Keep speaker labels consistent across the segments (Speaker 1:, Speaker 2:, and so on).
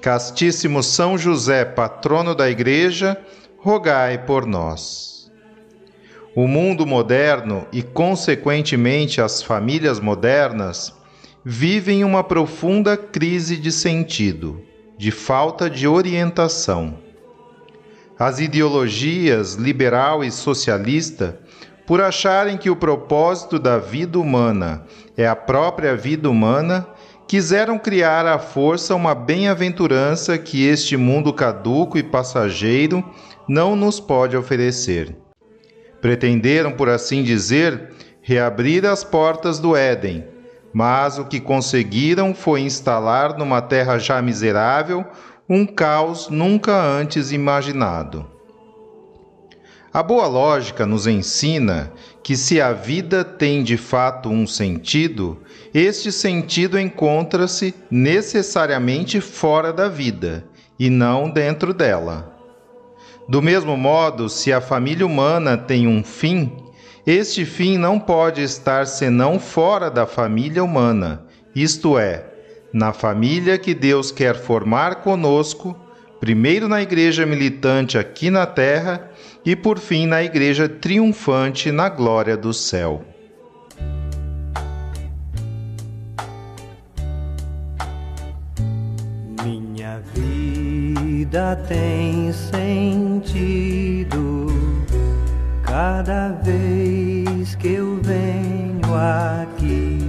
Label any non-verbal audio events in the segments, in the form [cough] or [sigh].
Speaker 1: Castíssimo São José, patrono da Igreja, rogai por nós. O mundo moderno e, consequentemente, as famílias modernas vivem uma profunda crise de sentido, de falta de orientação. As ideologias liberal e socialista, por acharem que o propósito da vida humana é a própria vida humana, quiseram criar à força uma bem-aventurança que este mundo caduco e passageiro não nos pode oferecer. Pretenderam, por assim dizer, reabrir as portas do Éden, mas o que conseguiram foi instalar numa terra já miserável um caos nunca antes imaginado. A boa lógica nos ensina que se a vida tem de fato um sentido, este sentido encontra-se necessariamente fora da vida e não dentro dela. Do mesmo modo, se a família humana tem um fim, este fim não pode estar senão fora da família humana, isto é, na família que Deus quer formar conosco, primeiro na igreja militante aqui na terra e por fim na igreja triunfante na glória do céu.
Speaker 2: Minha vida tem sentido cada vez que eu venho aqui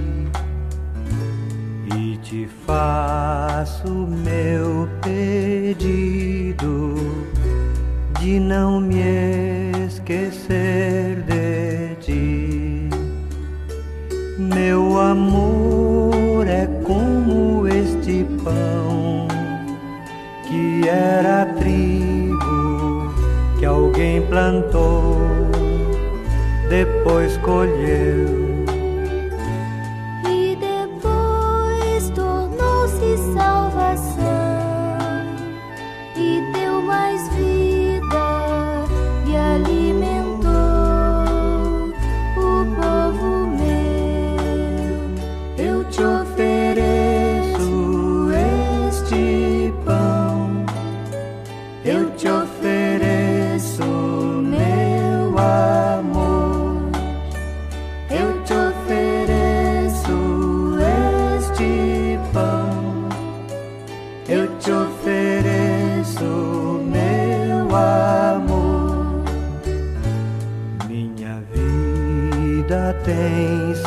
Speaker 2: e te faço meu pedido de não me esquecer de ti. Meu amor é como este pão que era trigo que alguém plantou, depois colheu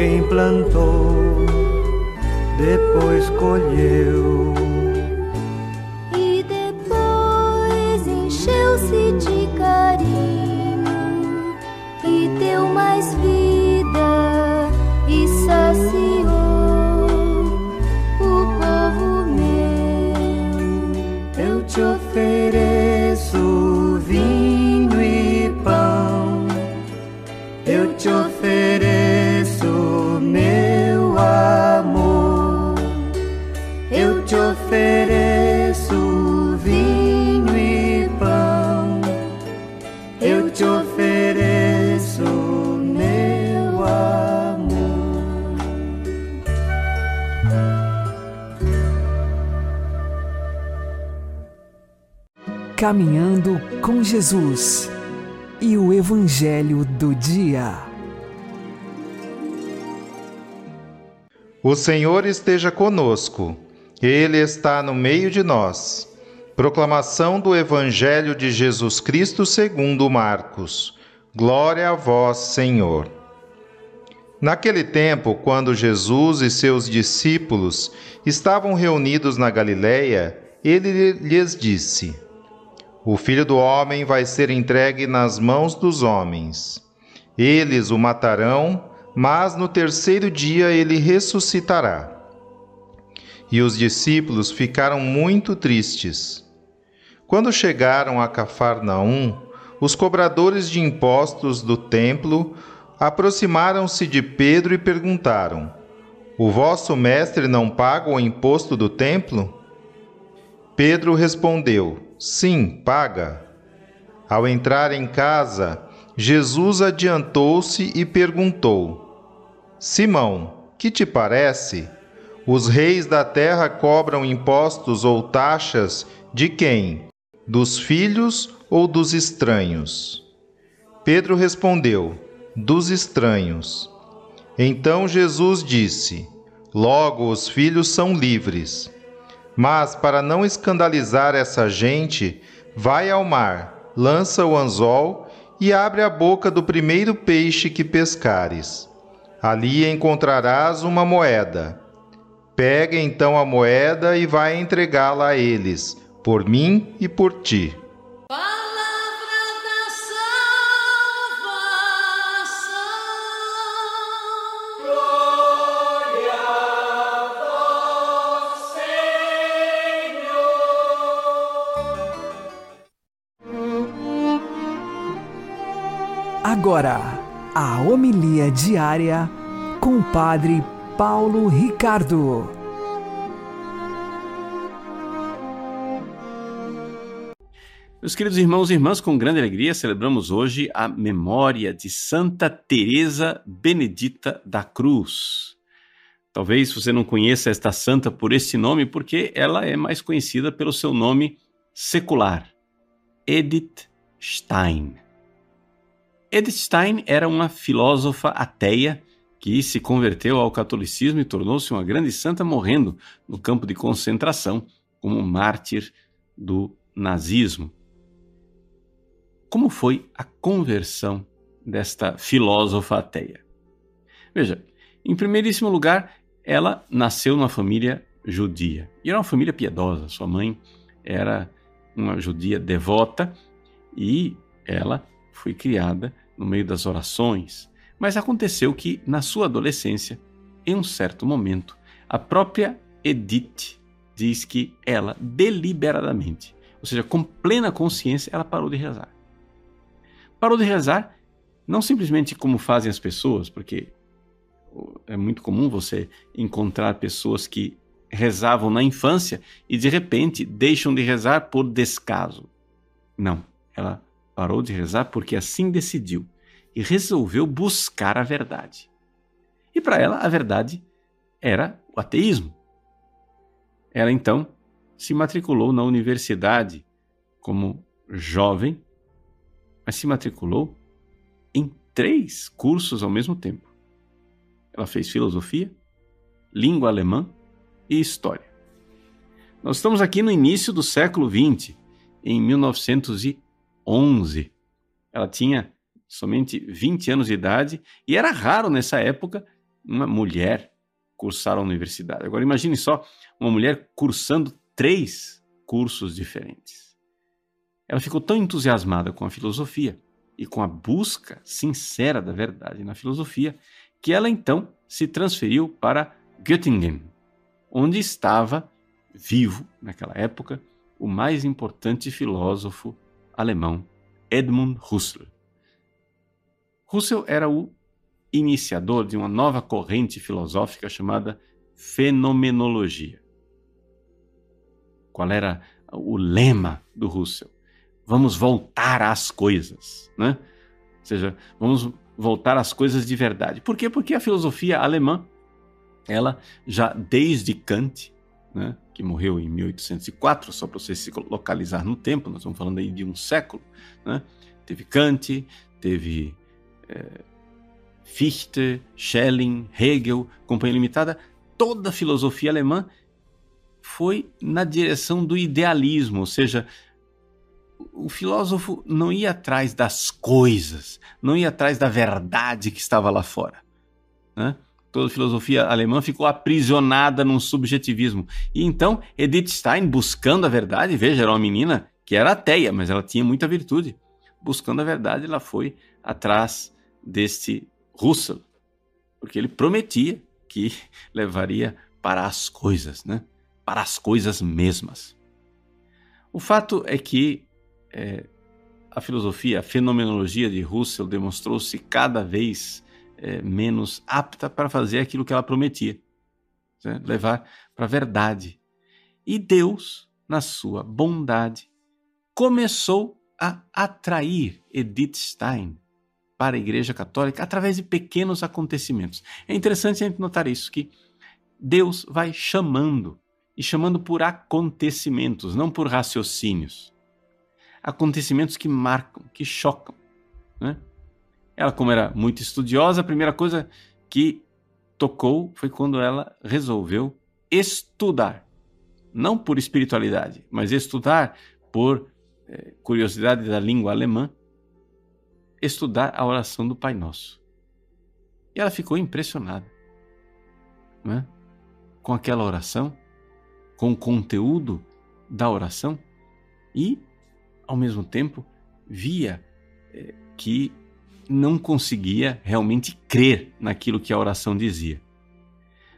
Speaker 2: alguém plantou, depois colheu.
Speaker 3: Caminhando com Jesus e o Evangelho do Dia.
Speaker 1: O Senhor esteja conosco, Ele está no meio de nós. Proclamação do Evangelho de Jesus Cristo segundo Marcos. Glória a vós, Senhor. Naquele tempo, quando Jesus e seus discípulos estavam reunidos na Galiléia, ele lhes disse: O filho do homem vai ser entregue nas mãos dos homens. Eles o matarão, mas no terceiro dia ele ressuscitará. E os discípulos ficaram muito tristes. Quando chegaram a Cafarnaum, os cobradores de impostos do templo aproximaram-se de Pedro e perguntaram: O vosso mestre não paga o imposto do templo? Pedro respondeu: Sim, paga. Ao entrar em casa, Jesus adiantou-se e perguntou: Simão, que te parece? Os reis da terra cobram impostos ou taxas de quem? Dos filhos ou dos estranhos? Pedro respondeu: Dos estranhos. Então Jesus disse: Logo os filhos são livres. Mas, para não escandalizar essa gente, vai ao mar, lança o anzol e abre a boca do primeiro peixe que pescares. Ali encontrarás uma moeda. Pega então a moeda e vai entregá-la a eles, por mim e por ti.
Speaker 3: Agora, a homilia diária com o Padre Paulo Ricardo.
Speaker 4: Meus queridos irmãos e irmãs, com grande alegria celebramos hoje a memória de Santa Teresa Benedita da Cruz. Talvez você não conheça esta santa por este nome, porque ela é mais conhecida pelo seu nome secular, Edith Stein. Edith Stein era uma filósofa ateia que se converteu ao catolicismo e tornou-se uma grande santa, morrendo no campo de concentração como mártir do nazismo. Como foi a conversão desta filósofa ateia? Veja, em primeiríssimo lugar, ela nasceu numa família judia. E era uma família piedosa. Sua mãe era uma judia devota e ela foi criada no meio das orações, mas aconteceu que, na sua adolescência, em um certo momento, a própria Edith diz que ela, deliberadamente, ou seja, com plena consciência, ela parou de rezar. Parou de rezar não simplesmente como fazem as pessoas, porque é muito comum você encontrar pessoas que rezavam na infância e de repente deixam de rezar por descaso. Não, ela Parou de rezar porque assim decidiu e resolveu buscar a verdade. E para ela, a verdade era o ateísmo. Ela então se matriculou na universidade como jovem, mas se matriculou em três cursos ao mesmo tempo. Ela fez filosofia, língua alemã e história. Nós estamos aqui no início do século XX, em 1900 11. Ela tinha somente 20 anos de idade e era raro nessa época uma mulher cursar a universidade. Agora imagine só uma mulher cursando três cursos diferentes. Ela ficou tão entusiasmada com a filosofia e com a busca sincera da verdade na filosofia que ela então se transferiu para Göttingen, onde estava vivo naquela época o mais importante filósofo alemão Edmund Husserl. Husserl era o iniciador de uma nova corrente filosófica chamada fenomenologia. Qual era o lema do Husserl? Vamos voltar às coisas, né? Ou seja, vamos voltar às coisas de verdade. Por quê? Porque a filosofia alemã, ela já desde Kant, né, que morreu em 1804, só para você se localizar no tempo, nós estamos falando aí de um século. Né? Teve Kant, teve é, Fichte, Schelling, Hegel, Companhia Limitada, toda a filosofia alemã foi na direção do idealismo, ou seja, o filósofo não ia atrás das coisas, não ia atrás da verdade que estava lá fora. Né? Toda a filosofia alemã ficou aprisionada num subjetivismo. E então, Edith Stein, buscando a verdade, veja, era uma menina que era ateia, mas ela tinha muita virtude. Buscando a verdade, ela foi atrás deste Russell, porque ele prometia que [laughs] levaria para as coisas, né? para as coisas mesmas. O fato é que é, a filosofia, a fenomenologia de Russell demonstrou-se cada vez é, menos apta para fazer aquilo que ela prometia, né? levar para a verdade. E Deus, na sua bondade, começou a atrair Edith Stein para a Igreja Católica através de pequenos acontecimentos. É interessante a gente notar isso, que Deus vai chamando, e chamando por acontecimentos, não por raciocínios. Acontecimentos que marcam, que chocam. Né? Ela, como era muito estudiosa, a primeira coisa que tocou foi quando ela resolveu estudar. Não por espiritualidade, mas estudar por eh, curiosidade da língua alemã, estudar a oração do Pai Nosso. E ela ficou impressionada né? com aquela oração, com o conteúdo da oração e, ao mesmo tempo, via eh, que não conseguia realmente crer naquilo que a oração dizia.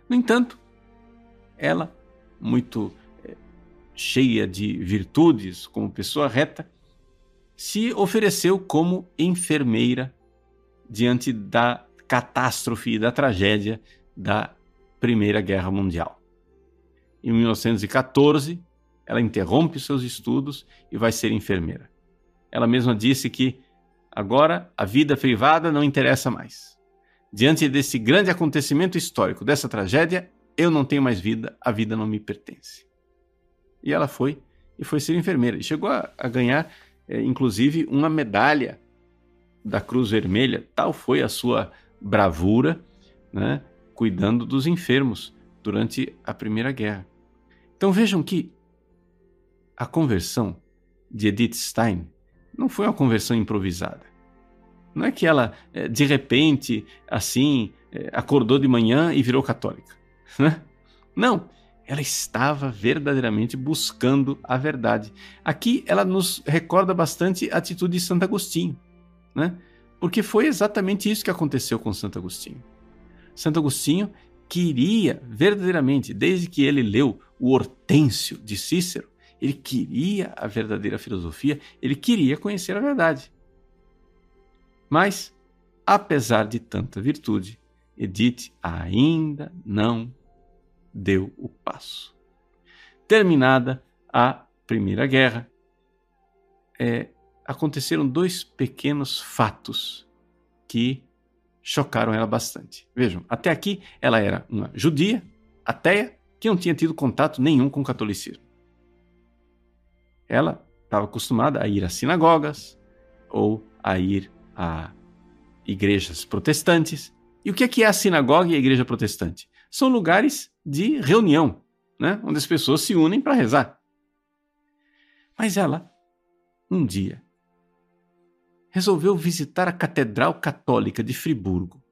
Speaker 4: No entanto, ela, muito é, cheia de virtudes, como pessoa reta, se ofereceu como enfermeira diante da catástrofe e da tragédia da Primeira Guerra Mundial. Em 1914, ela interrompe seus estudos e vai ser enfermeira. Ela mesma disse que Agora, a vida privada não interessa mais. Diante desse grande acontecimento histórico, dessa tragédia, eu não tenho mais vida, a vida não me pertence. E ela foi e foi ser enfermeira. E chegou a, a ganhar, é, inclusive, uma medalha da Cruz Vermelha. Tal foi a sua bravura, né, cuidando dos enfermos durante a Primeira Guerra. Então vejam que a conversão de Edith Stein não foi uma conversão improvisada. Não é que ela, eh, de repente, assim, eh, acordou de manhã e virou católica. Né? Não, ela estava verdadeiramente buscando a verdade. Aqui ela nos recorda bastante a atitude de Santo Agostinho, né? porque foi exatamente isso que aconteceu com Santo Agostinho. Santo Agostinho queria verdadeiramente, desde que ele leu o Hortêncio de Cícero, ele queria a verdadeira filosofia, ele queria conhecer a verdade. Mas, apesar de tanta virtude, Edith ainda não deu o passo. Terminada a Primeira Guerra, é, aconteceram dois pequenos fatos que chocaram ela bastante. Vejam, até aqui ela era uma judia, ateia, que não tinha tido contato nenhum com o catolicismo. Ela estava acostumada a ir às sinagogas ou a ir a igrejas protestantes. E o que é, que é a sinagoga e a igreja protestante? São lugares de reunião, né? onde as pessoas se unem para rezar. Mas ela, um dia, resolveu visitar a Catedral Católica de Friburgo.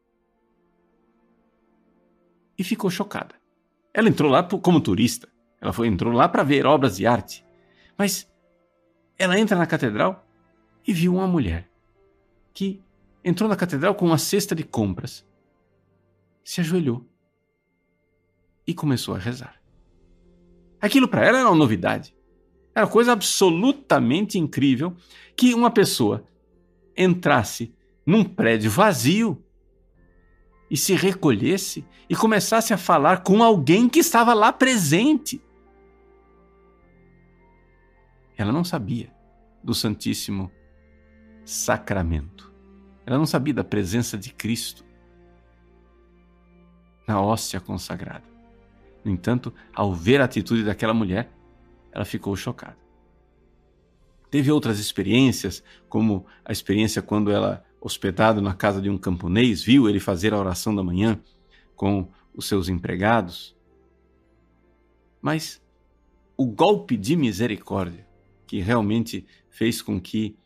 Speaker 4: E ficou chocada. Ela entrou lá como turista. Ela foi, entrou lá para ver obras de arte. Mas ela entra na catedral e viu uma mulher que entrou na catedral com uma cesta de compras, se ajoelhou e começou a rezar. Aquilo para ela era uma novidade. Era uma coisa absolutamente incrível que uma pessoa entrasse num prédio vazio e se recolhesse e começasse a falar com alguém que estava lá presente. Ela não sabia do Santíssimo Sacramento. Ela não sabia da presença de Cristo na hóstia consagrada. No entanto, ao ver a atitude daquela mulher, ela ficou chocada. Teve outras experiências, como a experiência quando ela, hospedada na casa de um camponês, viu ele fazer a oração da manhã com os seus empregados. Mas o golpe de misericórdia que realmente fez com que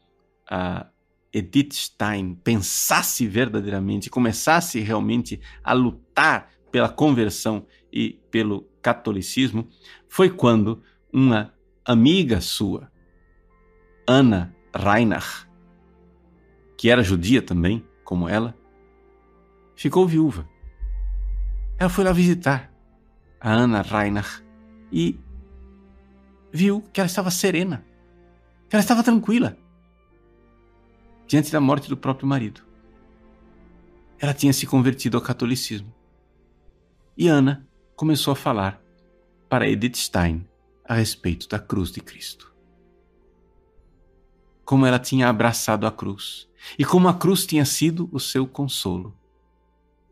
Speaker 4: a Edith Stein pensasse verdadeiramente, começasse realmente a lutar pela conversão e pelo catolicismo, foi quando uma amiga sua, Anna Reinach, que era judia também, como ela, ficou viúva. Ela foi lá visitar a Anna Reinach e viu que ela estava serena, ela estava tranquila diante da morte do próprio marido. Ela tinha se convertido ao catolicismo. E Ana começou a falar para Edith Stein a respeito da cruz de Cristo. Como ela tinha abraçado a cruz e como a cruz tinha sido o seu consolo,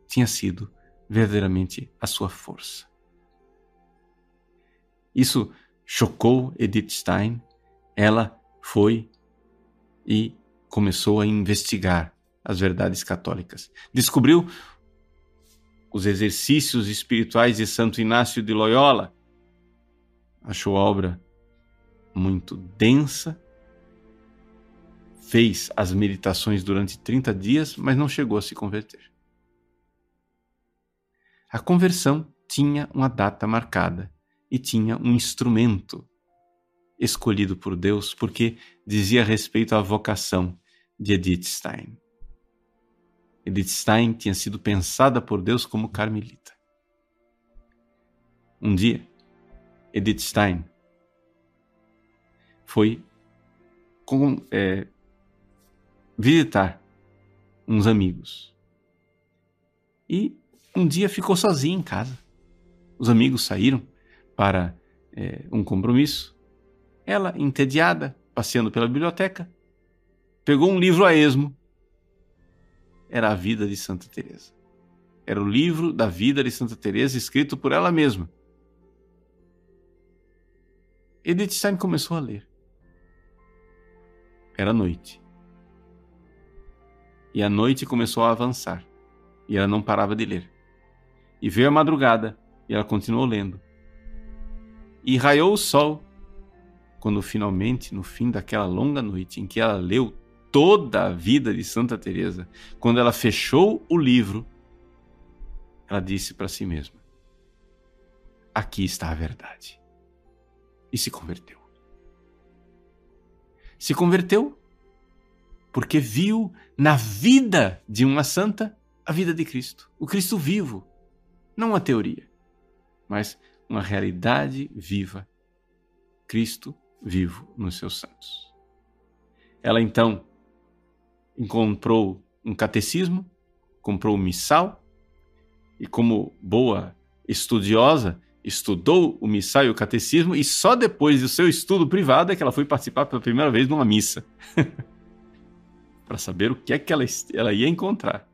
Speaker 4: tinha sido verdadeiramente a sua força. Isso chocou Edith Stein. Ela foi e começou a investigar as verdades católicas. Descobriu os exercícios espirituais de Santo Inácio de Loyola. Achou a obra muito densa. Fez as meditações durante 30 dias, mas não chegou a se converter. A conversão tinha uma data marcada e tinha um instrumento escolhido por Deus, porque dizia respeito à vocação de Edith Stein. Edith Stein tinha sido pensada por Deus como carmelita. Um dia, Edith Stein foi com, é, visitar uns amigos. E um dia ficou sozinha em casa. Os amigos saíram para é, um compromisso. Ela, entediada, passeando pela biblioteca, pegou um livro a esmo. Era a vida de Santa Teresa. Era o livro da vida de Santa Teresa escrito por ela mesma. Edith Stein começou a ler. Era noite. E a noite começou a avançar. E ela não parava de ler. E veio a madrugada e ela continuou lendo. E raiou o sol quando finalmente, no fim daquela longa noite em que ela leu toda a vida de Santa Teresa, quando ela fechou o livro, ela disse para si mesma: Aqui está a verdade. E se converteu. Se converteu porque viu na vida de uma santa a vida de Cristo, o Cristo vivo, não uma teoria, mas uma realidade viva. Cristo vivo nos seus santos. Ela então comprou um catecismo, comprou um missal e, como boa estudiosa, estudou o missal e o catecismo e só depois do seu estudo privado é que ela foi participar pela primeira vez numa missa. [laughs] para saber o que é que ela, ela ia encontrar.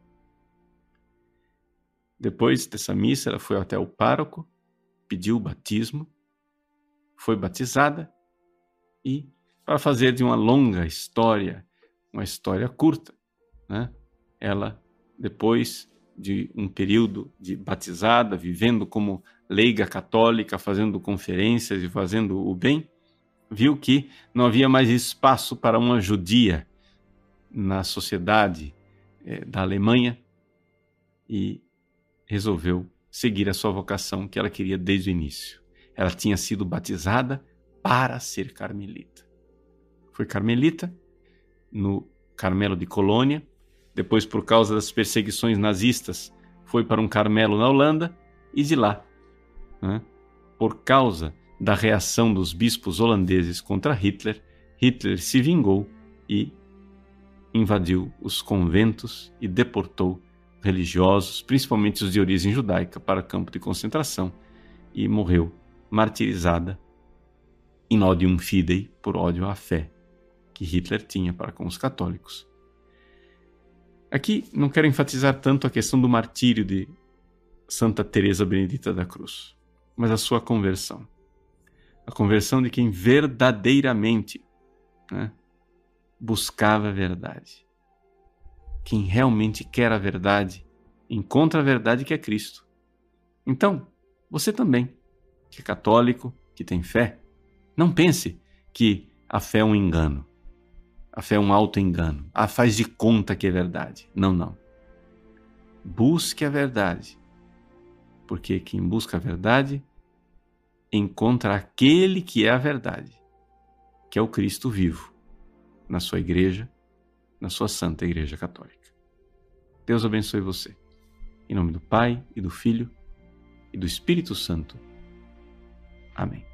Speaker 4: Depois dessa missa, ela foi até o pároco, pediu o batismo, foi batizada e, para fazer de uma longa história uma história curta, né? ela, depois de um período de batizada, vivendo como leiga católica, fazendo conferências e fazendo o bem, viu que não havia mais espaço para uma judia na sociedade eh, da Alemanha e resolveu seguir a sua vocação que ela queria desde o início. Ela tinha sido batizada para ser carmelita. Foi carmelita no Carmelo de Colônia, depois, por causa das perseguições nazistas, foi para um Carmelo na Holanda e de lá, né, por causa da reação dos bispos holandeses contra Hitler, Hitler se vingou e invadiu os conventos e deportou religiosos, principalmente os de origem judaica, para campo de concentração e morreu martirizada in odium fidei, por ódio à fé que Hitler tinha para com os católicos. Aqui não quero enfatizar tanto a questão do martírio de Santa Teresa Benedita da Cruz.
Speaker 5: mas a sua conversão. A conversão de quem verdadeiramente né, buscava a verdade. Quem realmente quer a verdade, encontra a verdade que é Cristo. Então, você também, que é católico, que tem fé, não pense que a fé é um engano. A fé é um auto-engano. Ah, faz de conta que é verdade. Não, não. Busque a verdade. Porque quem busca a verdade encontra aquele que é a verdade, que é o Cristo vivo, na sua igreja, na sua santa igreja católica. Deus abençoe você. Em nome do Pai e do Filho e do Espírito Santo. Amém.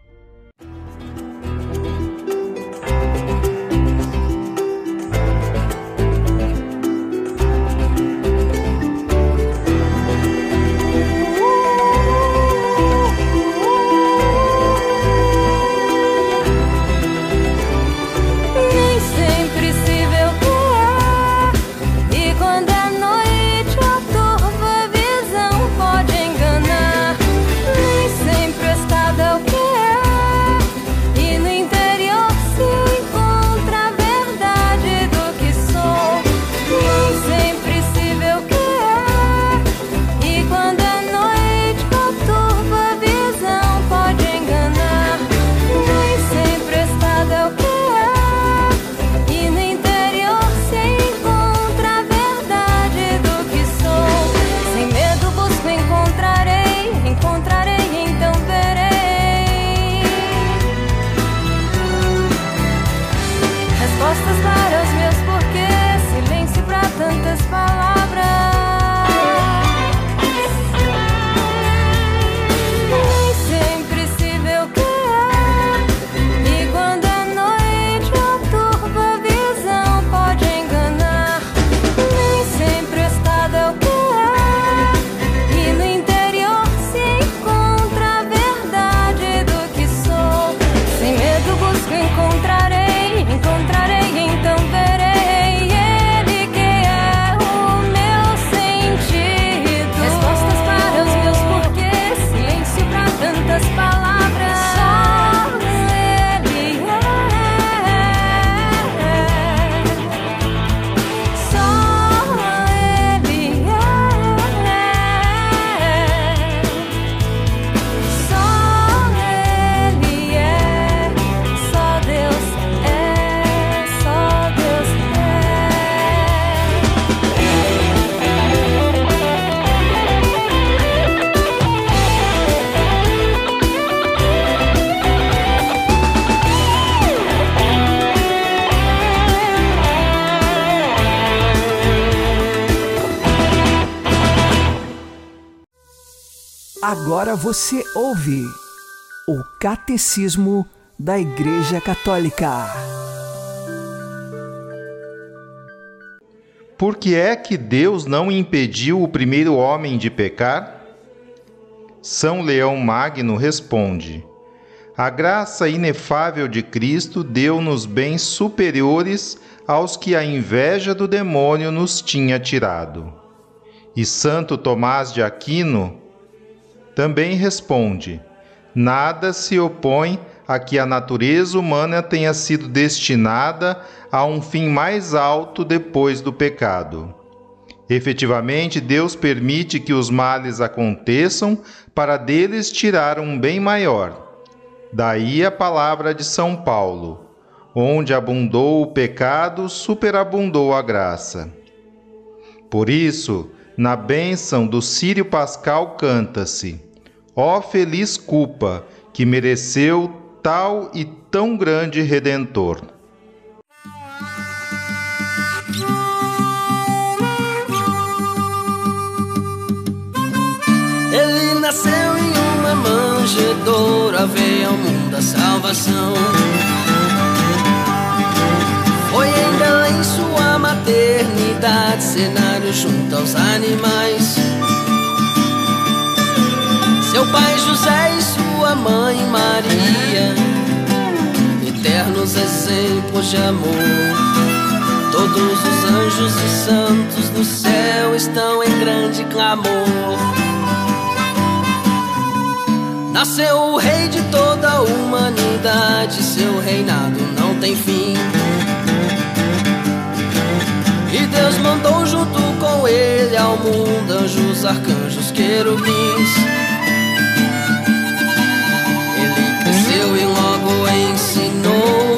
Speaker 3: Agora você ouve o Catecismo da Igreja Católica.
Speaker 1: Por que é que Deus não impediu o primeiro homem de pecar? São Leão Magno responde: A graça inefável de Cristo deu-nos bens superiores aos que a inveja do demônio nos tinha tirado. E Santo Tomás de Aquino também responde: nada se opõe a que a natureza humana tenha sido destinada a um fim mais alto depois do pecado. Efetivamente, Deus permite que os males aconteçam para deles tirar um bem maior. Daí a palavra de São Paulo: onde abundou o pecado, superabundou a graça. Por isso, na bênção do Sírio Pascal canta-se: Ó feliz culpa que mereceu tal e tão grande redentor.
Speaker 6: Ele nasceu em uma manjedoura, veio ao mundo a salvação. Maternidade, cenário junto aos animais. Seu pai José e sua mãe Maria, eternos exemplos de amor. Todos os anjos e santos do céu estão em grande clamor. Nasceu o rei de toda a humanidade, seu reinado não tem fim. Deus mandou junto com ele ao mundo anjos, arcanjos, querubins. Ele cresceu e logo ensinou.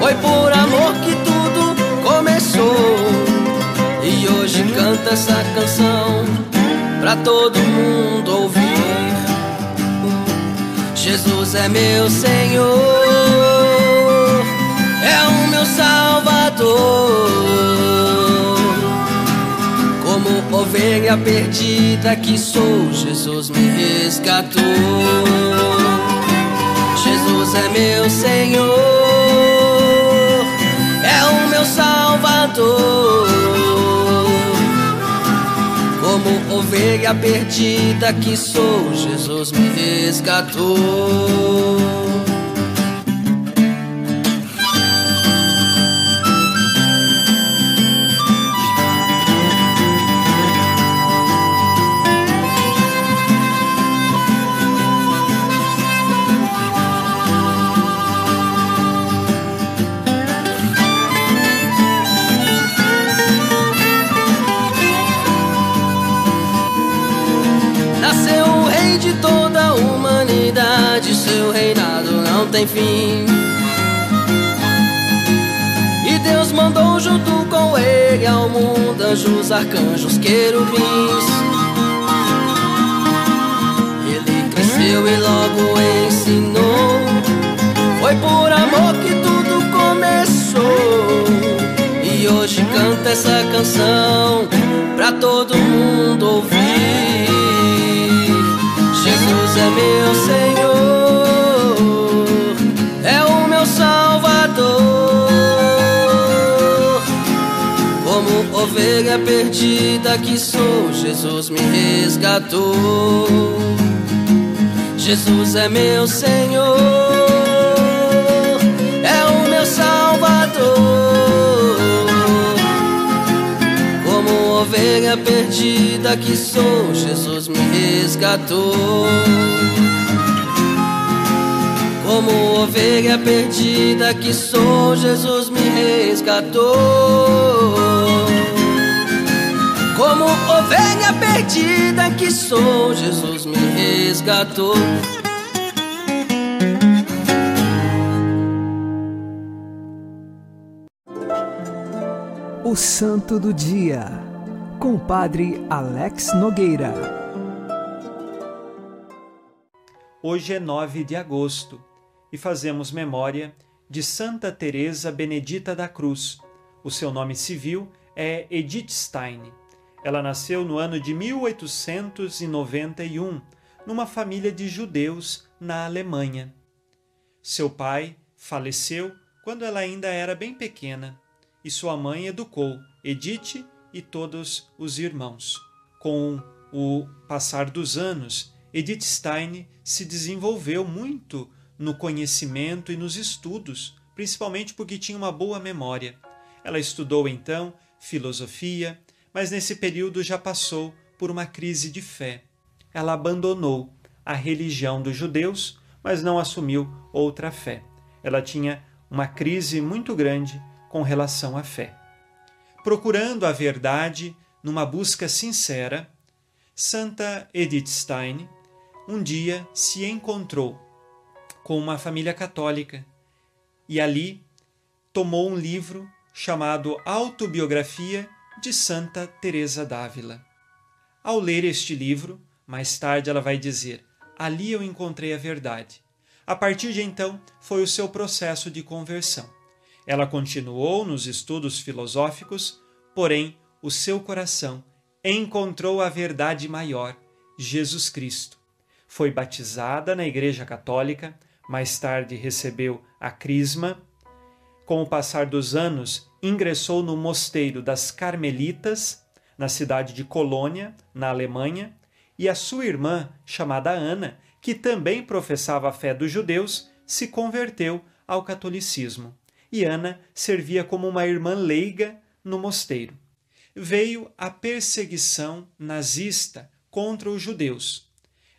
Speaker 6: Foi por amor que tudo começou. E hoje canta essa canção pra todo mundo ouvir. Jesus é meu Senhor, é o meu Salvador ovelha perdida que sou, Jesus me resgatou. Jesus é meu Senhor, é o meu Salvador. Como ovelha perdida que sou, Jesus me resgatou. Tem fim. E Deus mandou junto com ele ao mundo anjos, arcanjos, querubins. Ele cresceu e logo ensinou. Foi por amor que tudo começou. E hoje canta essa canção pra todo mundo ouvir. Jesus é meu Senhor. Perdida que sou, Jesus me resgatou. Jesus é meu Senhor, é o meu Salvador. Como ovelha perdida que sou, Jesus me resgatou. Como ovelha perdida que sou, Jesus me resgatou. Como ovelha perdida que sou, Jesus me resgatou.
Speaker 3: O Santo do Dia, com o Padre Alex Nogueira.
Speaker 7: Hoje é 9 de agosto e fazemos memória de Santa Teresa Benedita da Cruz. O seu nome civil é Edith Stein. Ela nasceu no ano de 1891, numa família de judeus na Alemanha. Seu pai faleceu quando ela ainda era bem pequena e sua mãe educou Edith e todos os irmãos. Com o passar dos anos, Edith Stein se desenvolveu muito no conhecimento e nos estudos, principalmente porque tinha uma boa memória. Ela estudou então filosofia, mas nesse período já passou por uma crise de fé. Ela abandonou a religião dos judeus, mas não assumiu outra fé. Ela tinha uma crise muito grande com relação à fé. Procurando a verdade numa busca sincera, Santa Edith Stein um dia se encontrou com uma família católica e ali tomou um livro chamado Autobiografia de Santa Teresa d'Ávila. Ao ler este livro, mais tarde ela vai dizer: "Ali eu encontrei a verdade". A partir de então, foi o seu processo de conversão. Ela continuou nos estudos filosóficos, porém o seu coração encontrou a verdade maior, Jesus Cristo. Foi batizada na Igreja Católica, mais tarde recebeu a crisma. Com o passar dos anos, ingressou no mosteiro das Carmelitas, na cidade de Colônia, na Alemanha, e a sua irmã, chamada Ana, que também professava a fé dos judeus, se converteu ao catolicismo. E Ana servia como uma irmã leiga no mosteiro. Veio a perseguição nazista contra os judeus.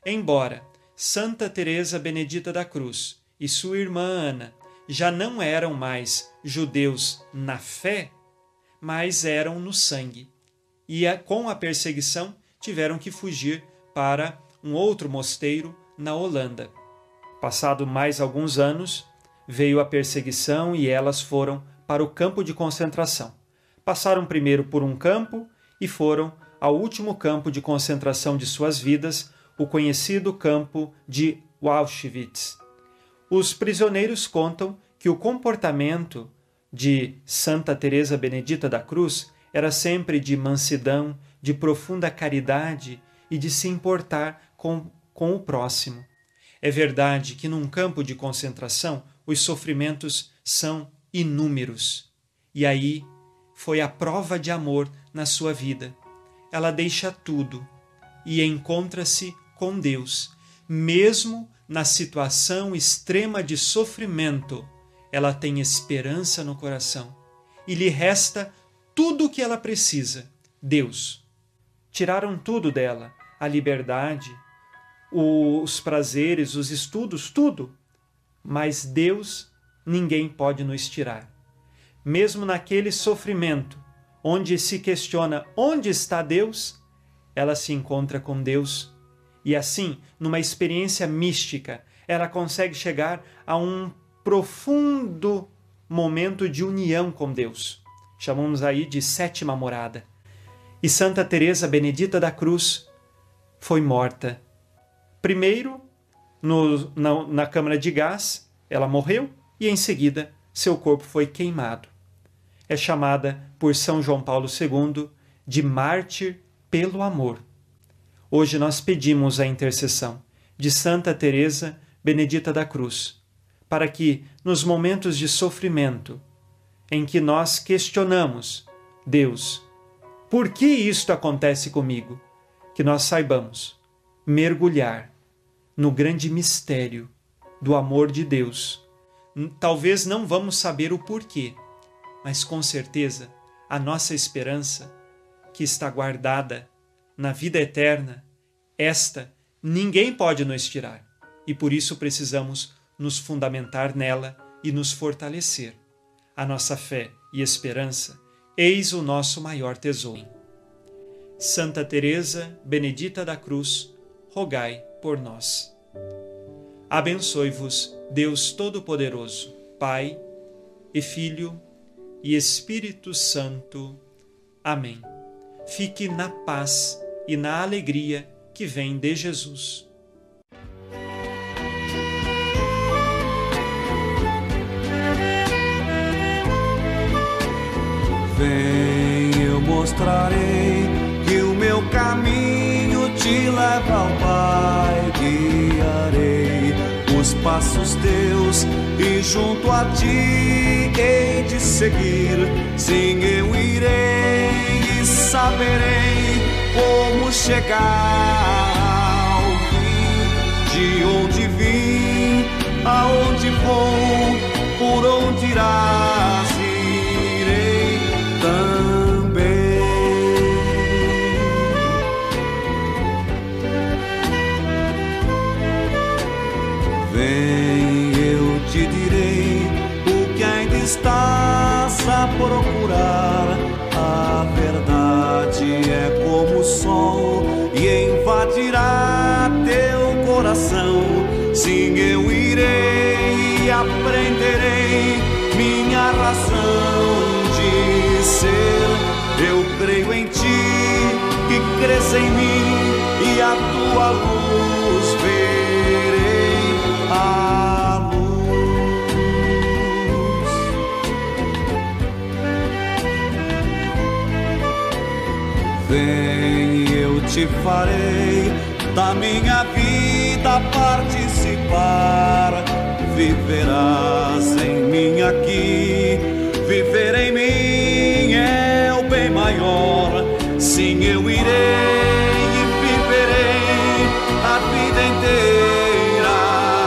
Speaker 7: Embora Santa Teresa Benedita da Cruz e sua irmã Ana já não eram mais judeus na fé, mas eram no sangue. E com a perseguição tiveram que fugir para um outro mosteiro na Holanda. Passado mais alguns anos, veio a perseguição e elas foram para o campo de concentração. Passaram primeiro por um campo e foram ao último campo de concentração de suas vidas, o conhecido campo de Auschwitz. Os prisioneiros contam que o comportamento de Santa Teresa Benedita da Cruz era sempre de mansidão, de profunda caridade e de se importar com, com o próximo. É verdade que num campo de concentração os sofrimentos são inúmeros. E aí foi a prova de amor na sua vida. Ela deixa tudo e encontra-se com Deus, mesmo na situação extrema de sofrimento. Ela tem esperança no coração e lhe resta tudo o que ela precisa: Deus. Tiraram tudo dela, a liberdade, os prazeres, os estudos, tudo. Mas Deus ninguém pode nos tirar. Mesmo naquele sofrimento, onde se questiona onde está Deus, ela se encontra com Deus. E assim, numa experiência mística, ela consegue chegar a um profundo momento de união com Deus. Chamamos aí de sétima morada. E Santa Teresa Benedita da Cruz foi morta Primeiro, no, na, na câmara de gás, ela morreu e em seguida seu corpo foi queimado. É chamada por São João Paulo II de mártir pelo amor. Hoje nós pedimos a intercessão de Santa Teresa Benedita da Cruz, para que nos momentos de sofrimento em que nós questionamos Deus, por que isto acontece comigo? Que nós saibamos mergulhar no grande mistério do amor de Deus. Talvez não vamos saber o porquê, mas com certeza a nossa esperança, que está guardada na vida eterna, esta ninguém pode nos tirar e por isso precisamos nos fundamentar nela e nos fortalecer. A nossa fé e esperança, eis o nosso maior tesouro. Santa Teresa Benedita da Cruz, rogai por nós. Abençoe-vos, Deus Todo-Poderoso, Pai e Filho e Espírito Santo. Amém. Fique na paz e na alegria que vem de Jesus.
Speaker 8: Vem, eu mostrarei que o meu caminho te leva ao Pai, guiarei os passos teus e junto a ti hei de seguir. Sim, eu irei e saberei como chegar ao fim, de onde vim, aonde vou, por onde irás coração. Sim, eu irei e aprenderei minha razão de ser. Eu creio em ti, que cresce em mim e a tua luz verei. A Vem, eu te farei da minha vida participar. Viverás em mim aqui, viver em mim é o bem maior. Sim, eu irei e viverei a vida inteira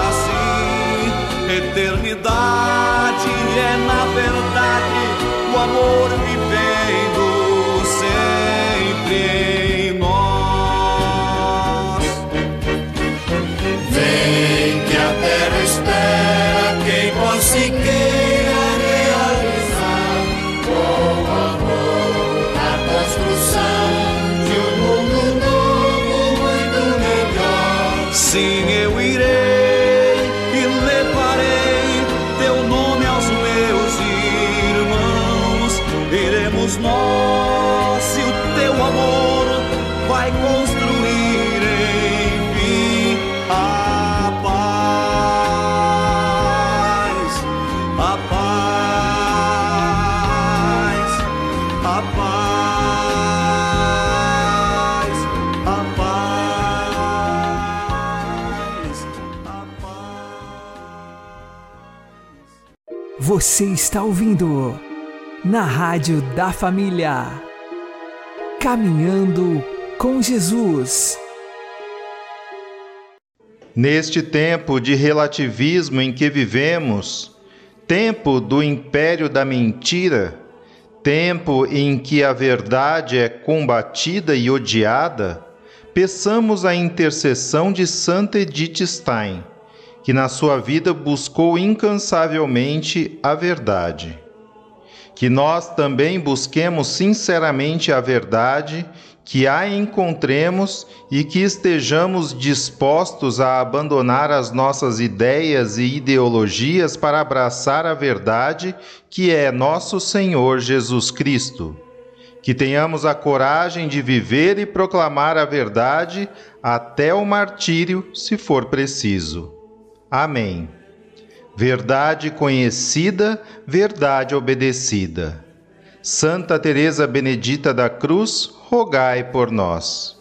Speaker 8: assim. Eternidade é na verdade o amor
Speaker 3: Você está ouvindo na Rádio da Família. Caminhando com Jesus.
Speaker 1: Neste tempo de relativismo em que vivemos, tempo do império da mentira, tempo em que a verdade é combatida e odiada, peçamos a intercessão de Santa Edith Stein, que na sua vida buscou incansavelmente a verdade. Que nós também busquemos sinceramente a verdade que a encontremos e que estejamos dispostos a abandonar as nossas ideias e ideologias para abraçar a verdade que é nosso Senhor Jesus Cristo. Que tenhamos a coragem de viver e proclamar a verdade até o martírio, se for preciso. Amém. Verdade conhecida, verdade obedecida. Santa Teresa Benedita da Cruz, rogai por nós.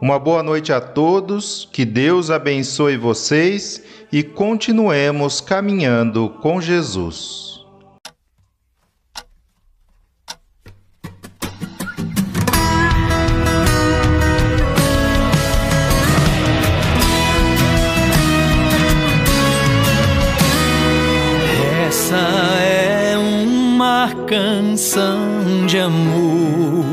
Speaker 1: Uma boa noite a todos, que Deus abençoe vocês e continuemos caminhando com Jesus.
Speaker 9: Canção de amor.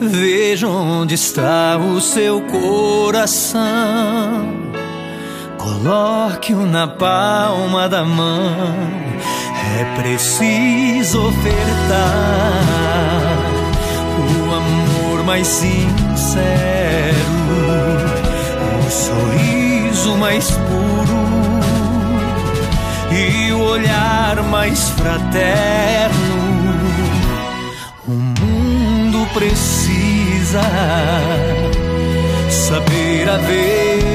Speaker 9: Veja onde está o seu coração. Coloque-o na palma da mão. É preciso ofertar o amor mais sincero, o sorriso mais puro olhar mais fraterno. O mundo precisa saber a verdade.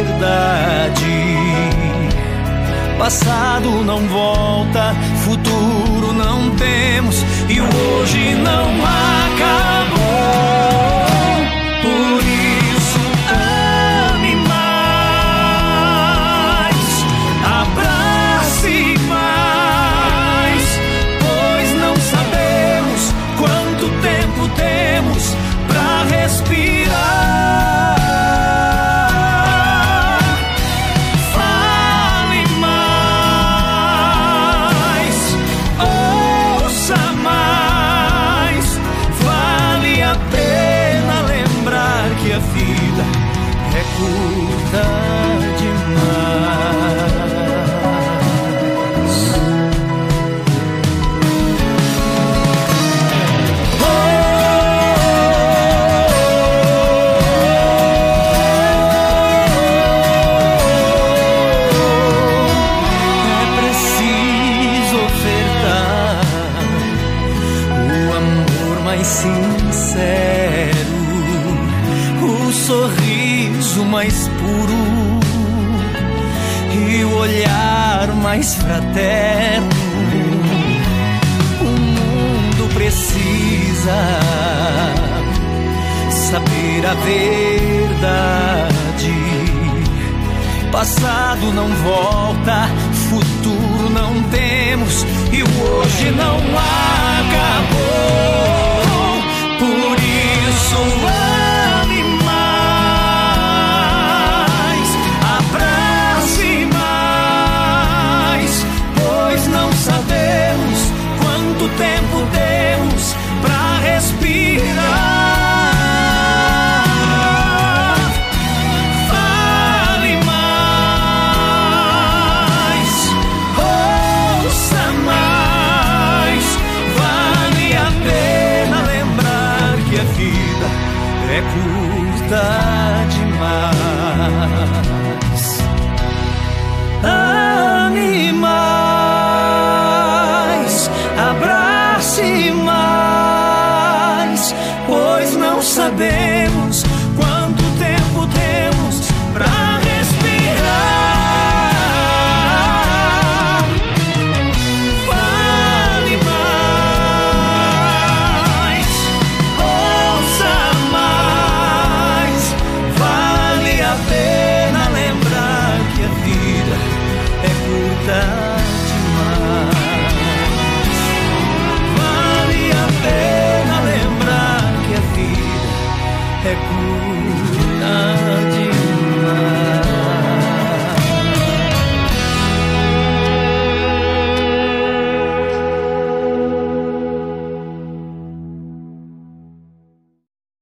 Speaker 9: Passado não volta, futuro não temos e o hoje não acabou. É mais fraterno. O mundo precisa saber a verdade. Passado não volta, futuro não temos e o hoje não acabou. Por isso